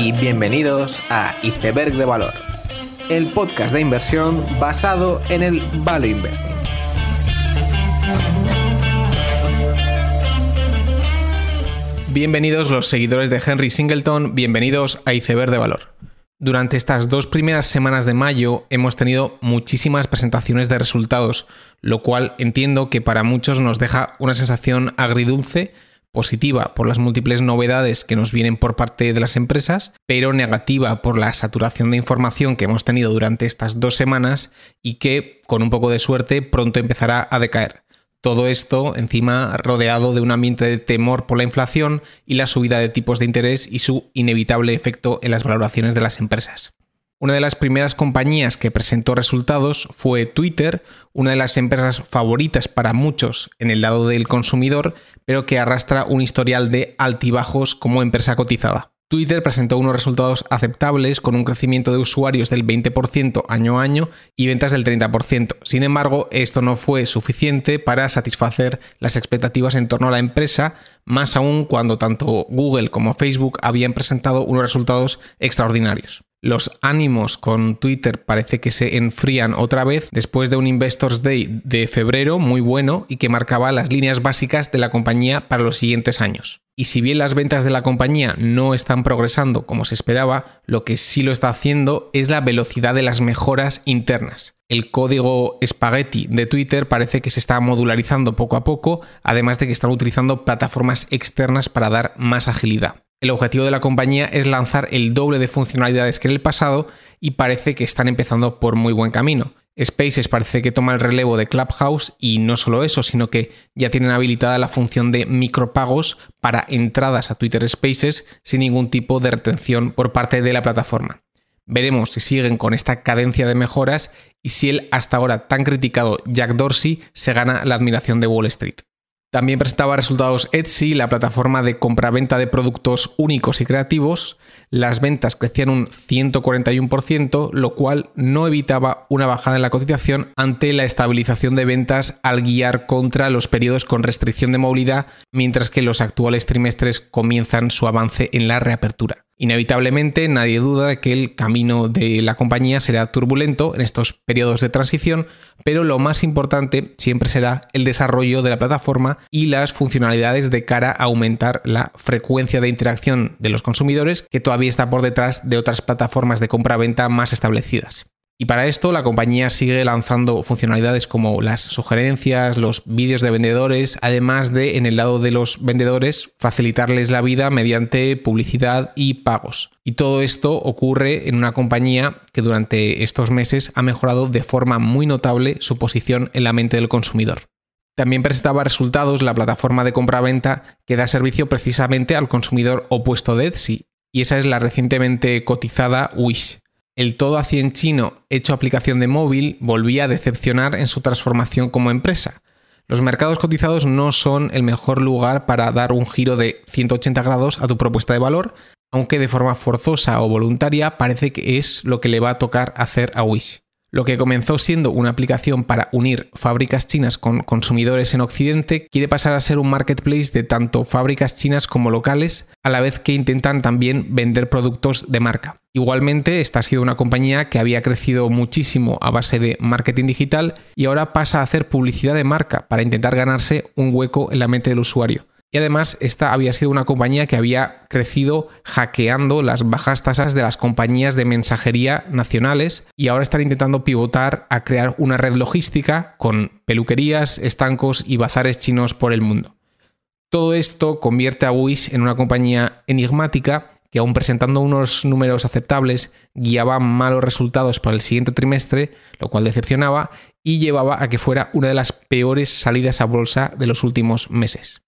y bienvenidos a Iceberg de Valor, el podcast de inversión basado en el Value Investing. Bienvenidos los seguidores de Henry Singleton, bienvenidos a Iceberg de Valor. Durante estas dos primeras semanas de mayo hemos tenido muchísimas presentaciones de resultados, lo cual entiendo que para muchos nos deja una sensación agridulce positiva por las múltiples novedades que nos vienen por parte de las empresas, pero negativa por la saturación de información que hemos tenido durante estas dos semanas y que, con un poco de suerte, pronto empezará a decaer. Todo esto encima rodeado de un ambiente de temor por la inflación y la subida de tipos de interés y su inevitable efecto en las valoraciones de las empresas. Una de las primeras compañías que presentó resultados fue Twitter, una de las empresas favoritas para muchos en el lado del consumidor, pero que arrastra un historial de altibajos como empresa cotizada. Twitter presentó unos resultados aceptables con un crecimiento de usuarios del 20% año a año y ventas del 30%. Sin embargo, esto no fue suficiente para satisfacer las expectativas en torno a la empresa, más aún cuando tanto Google como Facebook habían presentado unos resultados extraordinarios. Los ánimos con Twitter parece que se enfrían otra vez después de un Investors Day de febrero muy bueno y que marcaba las líneas básicas de la compañía para los siguientes años. Y si bien las ventas de la compañía no están progresando como se esperaba, lo que sí lo está haciendo es la velocidad de las mejoras internas. El código Spaghetti de Twitter parece que se está modularizando poco a poco, además de que están utilizando plataformas externas para dar más agilidad. El objetivo de la compañía es lanzar el doble de funcionalidades que en el pasado y parece que están empezando por muy buen camino. Spaces parece que toma el relevo de Clubhouse y no solo eso, sino que ya tienen habilitada la función de micropagos para entradas a Twitter Spaces sin ningún tipo de retención por parte de la plataforma. Veremos si siguen con esta cadencia de mejoras y si el hasta ahora tan criticado Jack Dorsey se gana la admiración de Wall Street. También presentaba resultados Etsy, la plataforma de compraventa de productos únicos y creativos. Las ventas crecían un 141%, lo cual no evitaba una bajada en la cotización ante la estabilización de ventas al guiar contra los periodos con restricción de movilidad, mientras que los actuales trimestres comienzan su avance en la reapertura. Inevitablemente, nadie duda de que el camino de la compañía será turbulento en estos periodos de transición, pero lo más importante siempre será el desarrollo de la plataforma y las funcionalidades de cara a aumentar la frecuencia de interacción de los consumidores, que todavía está por detrás de otras plataformas de compra-venta más establecidas. Y para esto la compañía sigue lanzando funcionalidades como las sugerencias, los vídeos de vendedores, además de en el lado de los vendedores facilitarles la vida mediante publicidad y pagos. Y todo esto ocurre en una compañía que durante estos meses ha mejorado de forma muy notable su posición en la mente del consumidor. También presentaba resultados la plataforma de compra-venta que da servicio precisamente al consumidor opuesto de Etsy, y esa es la recientemente cotizada Wish el todo a 100 chino hecho aplicación de móvil volvía a decepcionar en su transformación como empresa. Los mercados cotizados no son el mejor lugar para dar un giro de 180 grados a tu propuesta de valor, aunque de forma forzosa o voluntaria parece que es lo que le va a tocar hacer a Wish. Lo que comenzó siendo una aplicación para unir fábricas chinas con consumidores en Occidente quiere pasar a ser un marketplace de tanto fábricas chinas como locales, a la vez que intentan también vender productos de marca. Igualmente, esta ha sido una compañía que había crecido muchísimo a base de marketing digital y ahora pasa a hacer publicidad de marca para intentar ganarse un hueco en la mente del usuario. Y además, esta había sido una compañía que había crecido hackeando las bajas tasas de las compañías de mensajería nacionales y ahora están intentando pivotar a crear una red logística con peluquerías, estancos y bazares chinos por el mundo. Todo esto convierte a Wish en una compañía enigmática que aún presentando unos números aceptables, guiaba malos resultados para el siguiente trimestre, lo cual decepcionaba y llevaba a que fuera una de las peores salidas a bolsa de los últimos meses.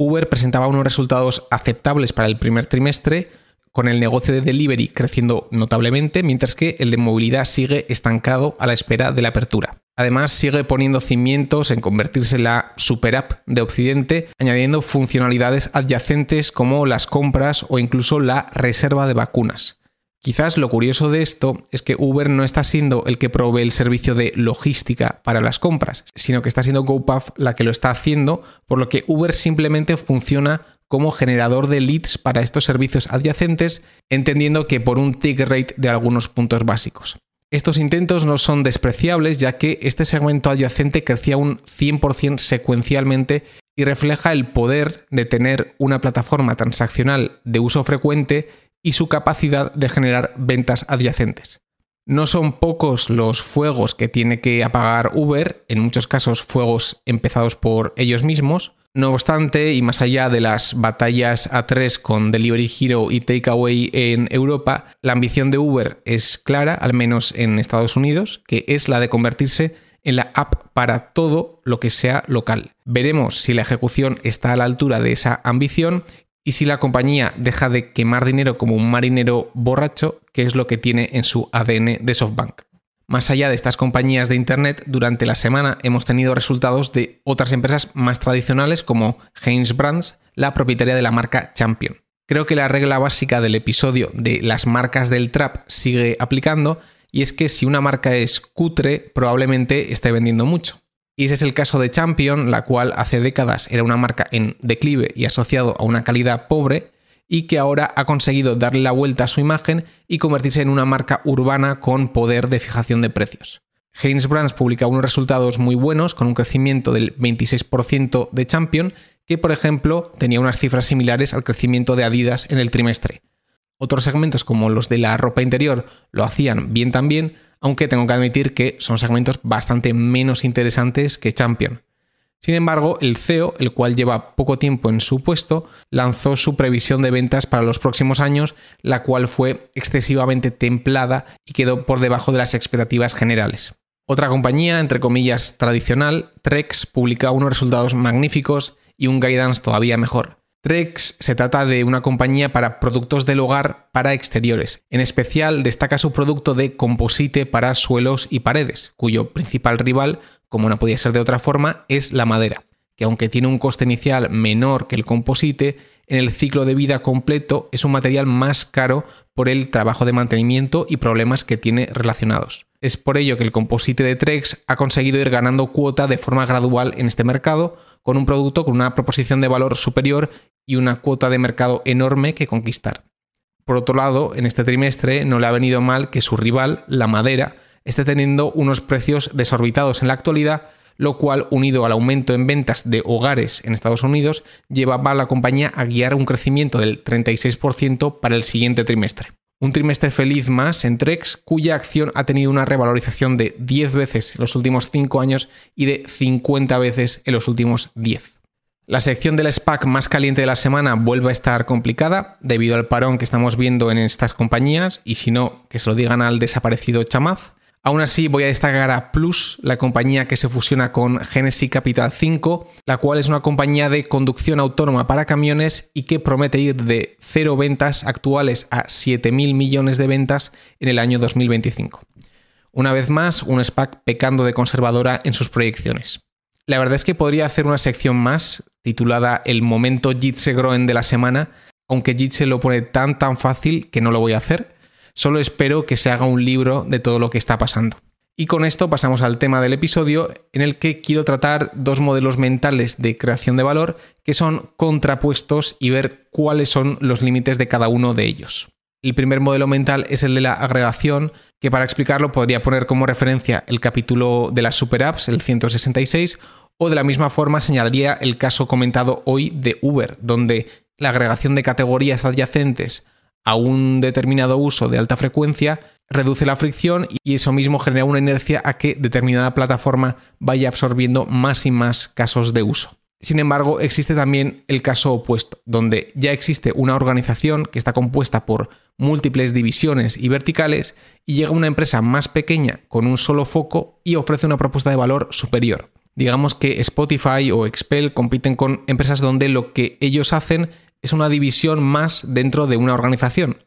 Uber presentaba unos resultados aceptables para el primer trimestre, con el negocio de delivery creciendo notablemente, mientras que el de movilidad sigue estancado a la espera de la apertura. Además, sigue poniendo cimientos en convertirse en la super app de Occidente, añadiendo funcionalidades adyacentes como las compras o incluso la reserva de vacunas. Quizás lo curioso de esto es que Uber no está siendo el que provee el servicio de logística para las compras, sino que está siendo GoPuff la que lo está haciendo, por lo que Uber simplemente funciona como generador de leads para estos servicios adyacentes, entendiendo que por un tick rate de algunos puntos básicos. Estos intentos no son despreciables ya que este segmento adyacente crecía un 100% secuencialmente y refleja el poder de tener una plataforma transaccional de uso frecuente y su capacidad de generar ventas adyacentes. No son pocos los fuegos que tiene que apagar Uber, en muchos casos fuegos empezados por ellos mismos. No obstante, y más allá de las batallas a tres con Delivery Hero y Takeaway en Europa, la ambición de Uber es clara, al menos en Estados Unidos, que es la de convertirse en la app para todo lo que sea local. Veremos si la ejecución está a la altura de esa ambición y si la compañía deja de quemar dinero como un marinero borracho, que es lo que tiene en su ADN de SoftBank. Más allá de estas compañías de Internet, durante la semana hemos tenido resultados de otras empresas más tradicionales como Heinz Brands, la propietaria de la marca Champion. Creo que la regla básica del episodio de las marcas del trap sigue aplicando y es que si una marca es cutre, probablemente esté vendiendo mucho. Y ese es el caso de Champion, la cual hace décadas era una marca en declive y asociado a una calidad pobre, y que ahora ha conseguido darle la vuelta a su imagen y convertirse en una marca urbana con poder de fijación de precios. Heinz Brands publica unos resultados muy buenos con un crecimiento del 26% de Champion, que por ejemplo tenía unas cifras similares al crecimiento de Adidas en el trimestre. Otros segmentos como los de la ropa interior lo hacían bien también, aunque tengo que admitir que son segmentos bastante menos interesantes que Champion. Sin embargo, el CEO, el cual lleva poco tiempo en su puesto, lanzó su previsión de ventas para los próximos años, la cual fue excesivamente templada y quedó por debajo de las expectativas generales. Otra compañía, entre comillas, tradicional, Trex, publica unos resultados magníficos y un guidance todavía mejor. Trex se trata de una compañía para productos del hogar para exteriores. En especial destaca su producto de composite para suelos y paredes, cuyo principal rival, como no podía ser de otra forma, es la madera, que aunque tiene un coste inicial menor que el composite, en el ciclo de vida completo es un material más caro por el trabajo de mantenimiento y problemas que tiene relacionados. Es por ello que el composite de Trex ha conseguido ir ganando cuota de forma gradual en este mercado, con un producto con una proposición de valor superior y una cuota de mercado enorme que conquistar. Por otro lado, en este trimestre no le ha venido mal que su rival, la madera, esté teniendo unos precios desorbitados en la actualidad, lo cual, unido al aumento en ventas de hogares en Estados Unidos, llevaba a la compañía a guiar un crecimiento del 36% para el siguiente trimestre. Un trimestre feliz más en Trex, cuya acción ha tenido una revalorización de 10 veces en los últimos 5 años y de 50 veces en los últimos 10. La sección del SPAC más caliente de la semana vuelve a estar complicada debido al parón que estamos viendo en estas compañías y si no, que se lo digan al desaparecido Chamaz. Aún así, voy a destacar a Plus, la compañía que se fusiona con Genesis Capital 5, la cual es una compañía de conducción autónoma para camiones y que promete ir de cero ventas actuales a 7.000 millones de ventas en el año 2025. Una vez más, un SPAC pecando de conservadora en sus proyecciones. La verdad es que podría hacer una sección más titulada El momento Jitse Groen de la semana, aunque Jitse lo pone tan tan fácil que no lo voy a hacer. Solo espero que se haga un libro de todo lo que está pasando. Y con esto pasamos al tema del episodio en el que quiero tratar dos modelos mentales de creación de valor que son contrapuestos y ver cuáles son los límites de cada uno de ellos. El primer modelo mental es el de la agregación, que para explicarlo podría poner como referencia el capítulo de las super apps, el 166, o de la misma forma señalaría el caso comentado hoy de Uber, donde la agregación de categorías adyacentes a un determinado uso de alta frecuencia reduce la fricción y eso mismo genera una inercia a que determinada plataforma vaya absorbiendo más y más casos de uso. Sin embargo, existe también el caso opuesto, donde ya existe una organización que está compuesta por múltiples divisiones y verticales y llega una empresa más pequeña con un solo foco y ofrece una propuesta de valor superior digamos que Spotify o Expel compiten con empresas donde lo que ellos hacen es una división más dentro de una organización.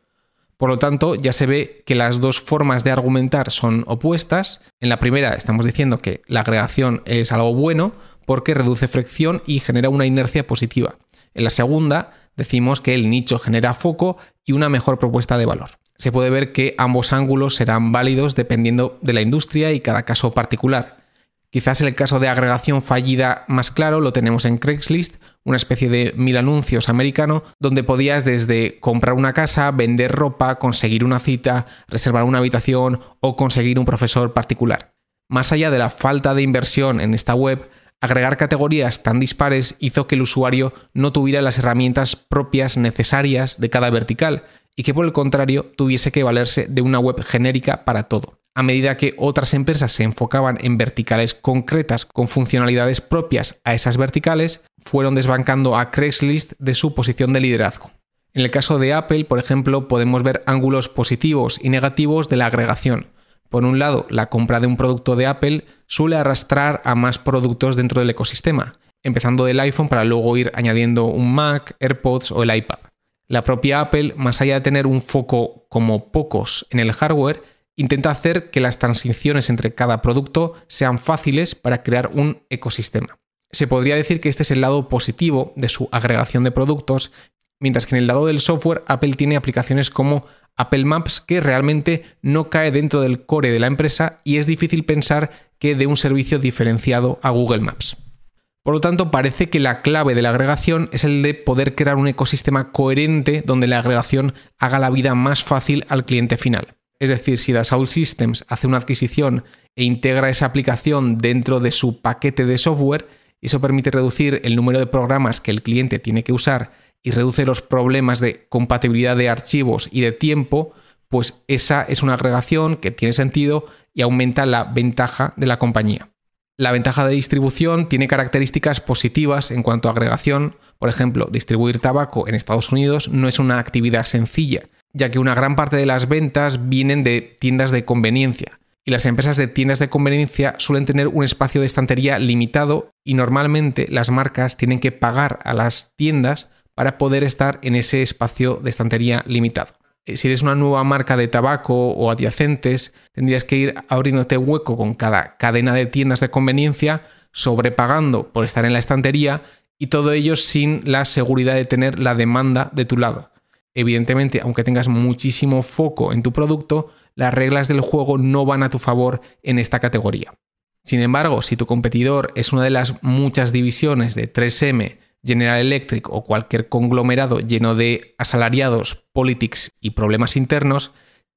Por lo tanto, ya se ve que las dos formas de argumentar son opuestas. En la primera estamos diciendo que la agregación es algo bueno porque reduce fricción y genera una inercia positiva. En la segunda decimos que el nicho genera foco y una mejor propuesta de valor. Se puede ver que ambos ángulos serán válidos dependiendo de la industria y cada caso particular. Quizás el caso de agregación fallida más claro lo tenemos en Craigslist, una especie de mil anuncios americano, donde podías desde comprar una casa, vender ropa, conseguir una cita, reservar una habitación o conseguir un profesor particular. Más allá de la falta de inversión en esta web, agregar categorías tan dispares hizo que el usuario no tuviera las herramientas propias necesarias de cada vertical y que por el contrario tuviese que valerse de una web genérica para todo a medida que otras empresas se enfocaban en verticales concretas con funcionalidades propias a esas verticales, fueron desbancando a Craigslist de su posición de liderazgo. En el caso de Apple, por ejemplo, podemos ver ángulos positivos y negativos de la agregación. Por un lado, la compra de un producto de Apple suele arrastrar a más productos dentro del ecosistema, empezando del iPhone para luego ir añadiendo un Mac, AirPods o el iPad. La propia Apple, más allá de tener un foco como pocos en el hardware, intenta hacer que las transiciones entre cada producto sean fáciles para crear un ecosistema. Se podría decir que este es el lado positivo de su agregación de productos, mientras que en el lado del software Apple tiene aplicaciones como Apple Maps que realmente no cae dentro del core de la empresa y es difícil pensar que dé un servicio diferenciado a Google Maps. Por lo tanto, parece que la clave de la agregación es el de poder crear un ecosistema coherente donde la agregación haga la vida más fácil al cliente final. Es decir, si Dassault Systems hace una adquisición e integra esa aplicación dentro de su paquete de software, eso permite reducir el número de programas que el cliente tiene que usar y reduce los problemas de compatibilidad de archivos y de tiempo, pues esa es una agregación que tiene sentido y aumenta la ventaja de la compañía. La ventaja de distribución tiene características positivas en cuanto a agregación. Por ejemplo, distribuir tabaco en Estados Unidos no es una actividad sencilla, ya que una gran parte de las ventas vienen de tiendas de conveniencia. Y las empresas de tiendas de conveniencia suelen tener un espacio de estantería limitado y normalmente las marcas tienen que pagar a las tiendas para poder estar en ese espacio de estantería limitado. Eh, si eres una nueva marca de tabaco o adyacentes, tendrías que ir abriéndote hueco con cada cadena de tiendas de conveniencia, sobrepagando por estar en la estantería y todo ello sin la seguridad de tener la demanda de tu lado. Evidentemente, aunque tengas muchísimo foco en tu producto, las reglas del juego no van a tu favor en esta categoría. Sin embargo, si tu competidor es una de las muchas divisiones de 3M, General Electric o cualquier conglomerado lleno de asalariados, politics y problemas internos,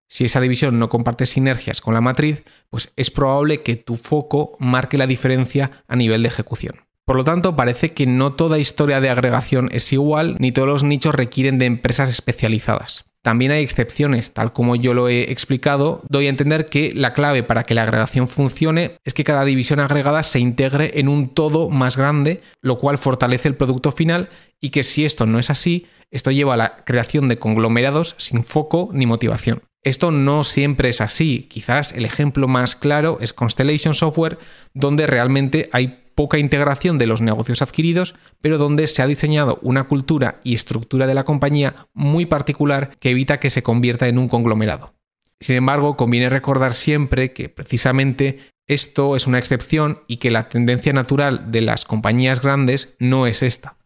si esa división no comparte sinergias con la matriz, pues es probable que tu foco marque la diferencia a nivel de ejecución. Por lo tanto, parece que no toda historia de agregación es igual, ni todos los nichos requieren de empresas especializadas. También hay excepciones, tal como yo lo he explicado, doy a entender que la clave para que la agregación funcione es que cada división agregada se integre en un todo más grande, lo cual fortalece el producto final y que si esto no es así, esto lleva a la creación de conglomerados sin foco ni motivación. Esto no siempre es así, quizás el ejemplo más claro es Constellation Software, donde realmente hay poca integración de los negocios adquiridos, pero donde se ha diseñado una cultura y estructura de la compañía muy particular que evita que se convierta en un conglomerado. Sin embargo, conviene recordar siempre que precisamente esto es una excepción y que la tendencia natural de las compañías grandes no es esta.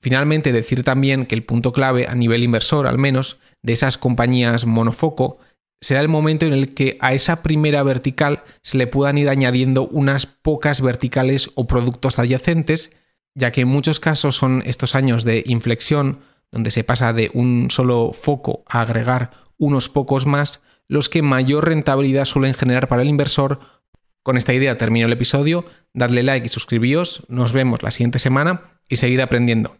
Finalmente, decir también que el punto clave a nivel inversor, al menos, de esas compañías monofoco será el momento en el que a esa primera vertical se le puedan ir añadiendo unas pocas verticales o productos adyacentes, ya que en muchos casos son estos años de inflexión, donde se pasa de un solo foco a agregar unos pocos más, los que mayor rentabilidad suelen generar para el inversor. Con esta idea termino el episodio, dadle like y suscribíos, nos vemos la siguiente semana y seguid aprendiendo.